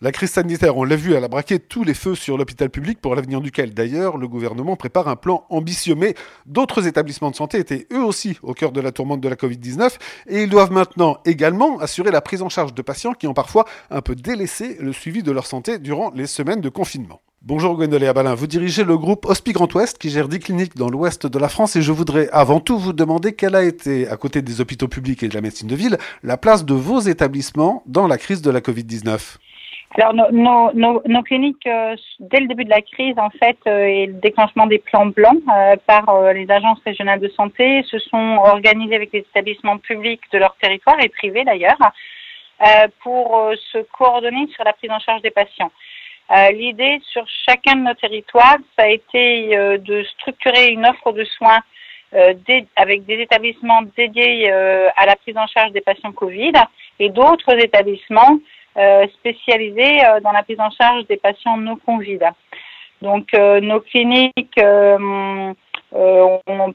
La crise sanitaire, on l'a vu, elle a braqué tous les feux sur l'hôpital public pour l'avenir duquel, d'ailleurs, le gouvernement prépare un plan ambitieux. Mais d'autres établissements de santé étaient eux aussi au cœur de la tourmente de la Covid-19 et ils doivent maintenant également assurer la prise en charge de patients qui ont parfois un peu délaissé le suivi de leur santé durant les semaines de confinement. Bonjour Gwendoléa Balin, vous dirigez le groupe Hospi Grand Ouest qui gère 10 cliniques dans l'ouest de la France et je voudrais avant tout vous demander quelle a été, à côté des hôpitaux publics et de la médecine de ville, la place de vos établissements dans la crise de la Covid-19. Alors nos, cliniques, euh, dès le début de la crise, en fait, euh, et le déclenchement des plans blancs euh, par les agences régionales de santé, se sont organisées avec les établissements publics de leur territoire et privés d'ailleurs, pour se coordonner sur la prise en charge des patients. L'idée sur chacun de nos territoires, ça a été de structurer une offre de soins avec des établissements dédiés à la prise en charge des patients Covid et d'autres établissements spécialisés dans la prise en charge des patients non Covid. Donc nos cliniques ont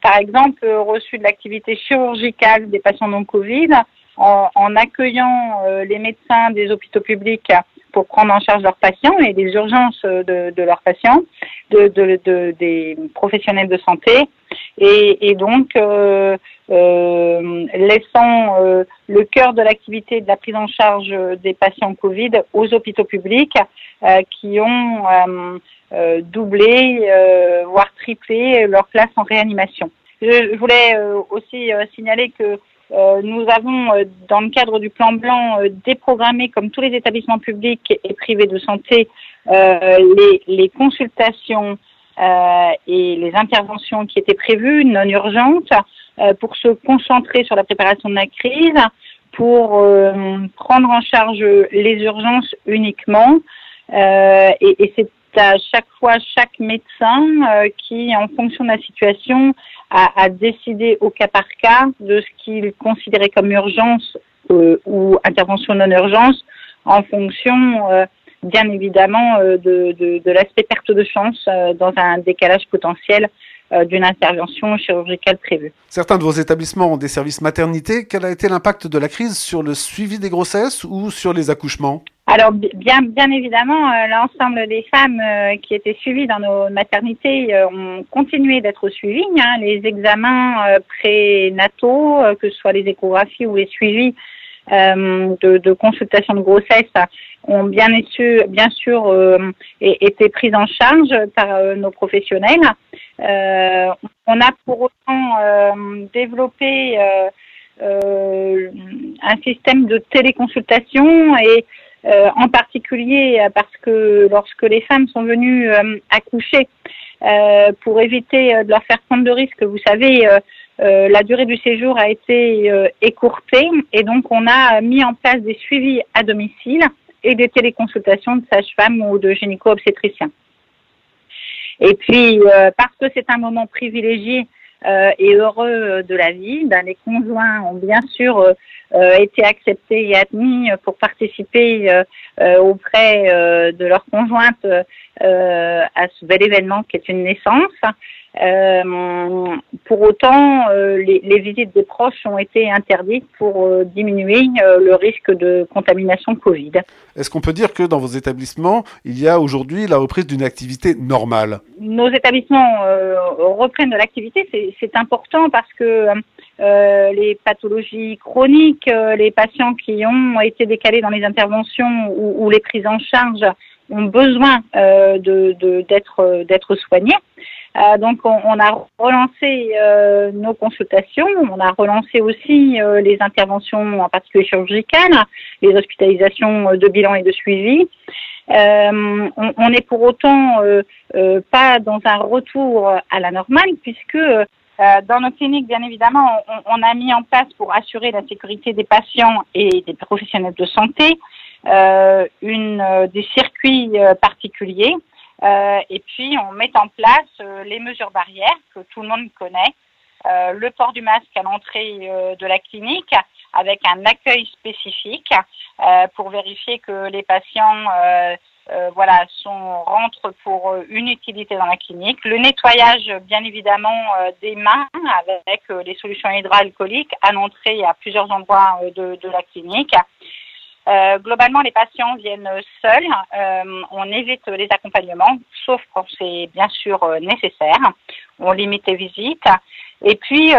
par exemple reçu de l'activité chirurgicale des patients non Covid en, accueillant les médecins des hôpitaux publics pour prendre en charge leurs patients et les urgences de, leurs patients, de, de, des professionnels de santé, et, donc euh, euh, laissant euh, le cœur de l'activité de la prise en charge des patients Covid aux hôpitaux publics euh, qui ont doublé, voire triplé leur place en réanimation. Je, voulais aussi signaler que nous avons, dans le cadre du plan blanc, déprogrammé, comme tous les établissements publics et privés de santé, les, les, consultations et les interventions qui étaient prévues, non urgentes, pour se concentrer sur la préparation de la crise, pour prendre en charge les urgences uniquement. et, et c'est à chaque fois chaque médecin qui, en fonction de la situation, à, décider au cas par cas de ce qu'il considérait comme urgence euh, ou intervention non urgence en fonction euh, bien évidemment euh, de, de, de l'aspect perte de chance dans un décalage potentiel d'une intervention chirurgicale prévue. Certains de vos établissements ont des services maternité. Quel a été l'impact de la crise sur le suivi des grossesses ou sur les accouchements? Alors bien, bien évidemment, euh, l'ensemble des femmes euh, qui étaient suivies dans nos maternités euh, ont continué d'être suivies. Hein. Les examens prénataux, que ce soit les échographies ou les suivis de, de, consultation de grossesse, ont bien, bien sûr été pris en charge par nos professionnels. On a pour autant développé un système de téléconsultation et euh, en particulier euh, parce que lorsque les femmes sont venues euh, accoucher, pour éviter de leur faire prendre de risques, vous savez, la durée du séjour a été écourtée et donc on a mis en place des suivis à domicile et des téléconsultations de sages-femmes ou de gynéco-obstétriciens. Et puis, parce que c'est un moment privilégié et heureux de la vie, ben, les conjoints ont bien sûr euh, été acceptés et admis pour participer euh, euh, auprès de leur conjointe à ce bel événement qui est une naissance. Euh, pour autant, les, les, visites des proches ont été interdites pour diminuer le risque de contamination Covid. Est-ce qu'on peut dire que dans vos établissements, il y a aujourd'hui la reprise d'une activité normale? Nos établissements reprennent de l'activité, c'est important parce que euh, les pathologies chroniques, euh, les patients qui ont été décalés dans les interventions ou, les prises en charge ont besoin euh, d'être soignés. Donc on, a relancé nos consultations, on a relancé aussi les interventions en particulier chirurgicales, les hospitalisations de bilan et de suivi. on n'est pour autant pas dans un retour à la normale puisque euh, dans nos cliniques, bien évidemment, on, a mis en place pour assurer la sécurité des patients et des professionnels de santé euh, une, euh, des circuits particuliers. Et puis, on met en place les mesures barrières que tout le monde connaît. le port du masque à l'entrée de la clinique avec un accueil spécifique pour vérifier que les patients euh, voilà, sont, rentrent pour euh, une utilité dans la clinique. Le nettoyage, bien évidemment, euh, des mains avec les solutions hydroalcooliques à l'entrée à plusieurs endroits de, la clinique. Globalement, les patients viennent seuls. on évite les accompagnements, sauf quand c'est bien sûr nécessaire. On limite les visites. Et puis,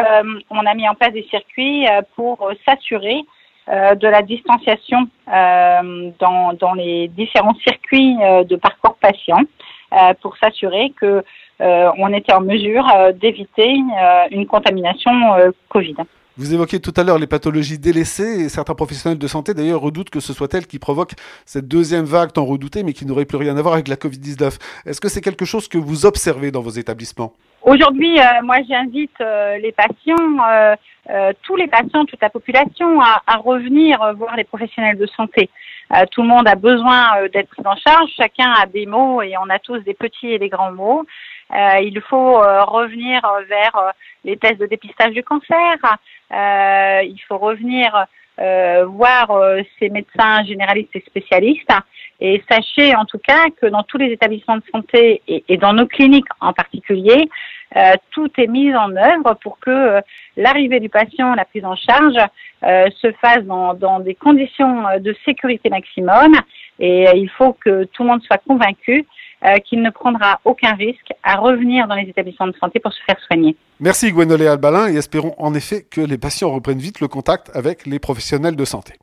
on a mis en place des circuits pour s'assurer de la distanciation dans, les différents circuits de parcours patients pour s'assurer que on était en mesure d'éviter une contamination Covid. Vous évoquiez tout à l'heure les pathologies délaissées et certains professionnels de santé d'ailleurs redoutent que ce soit elles qui provoquent cette deuxième vague tant redoutée mais qui n'aurait plus rien à voir avec la Covid-19. Est-ce que c'est quelque chose que vous observez dans vos établissements? Aujourd'hui, euh, moi j'invite euh, les patients, euh, tous les patients, toute la population à, à revenir voir les professionnels de santé. tout le monde a besoin d'être pris en charge, chacun a des mots et on a tous des petits et des grands mots. Il faut revenir vers les tests de dépistage du cancer. il faut revenir voir ces médecins généralistes et spécialistes. Et sachez en tout cas que dans tous les établissements de santé et, dans nos cliniques en particulier, tout est mis en œuvre pour que l'arrivée du patient, la prise en charge, se fasse dans, dans, des conditions de sécurité maximum. Et il faut que tout le monde soit convaincu euh, qu'il ne prendra aucun risque à revenir dans les établissements de santé pour se faire soigner. Merci Gwenolé Albalin et espérons en effet que les patients reprennent vite le contact avec les professionnels de santé.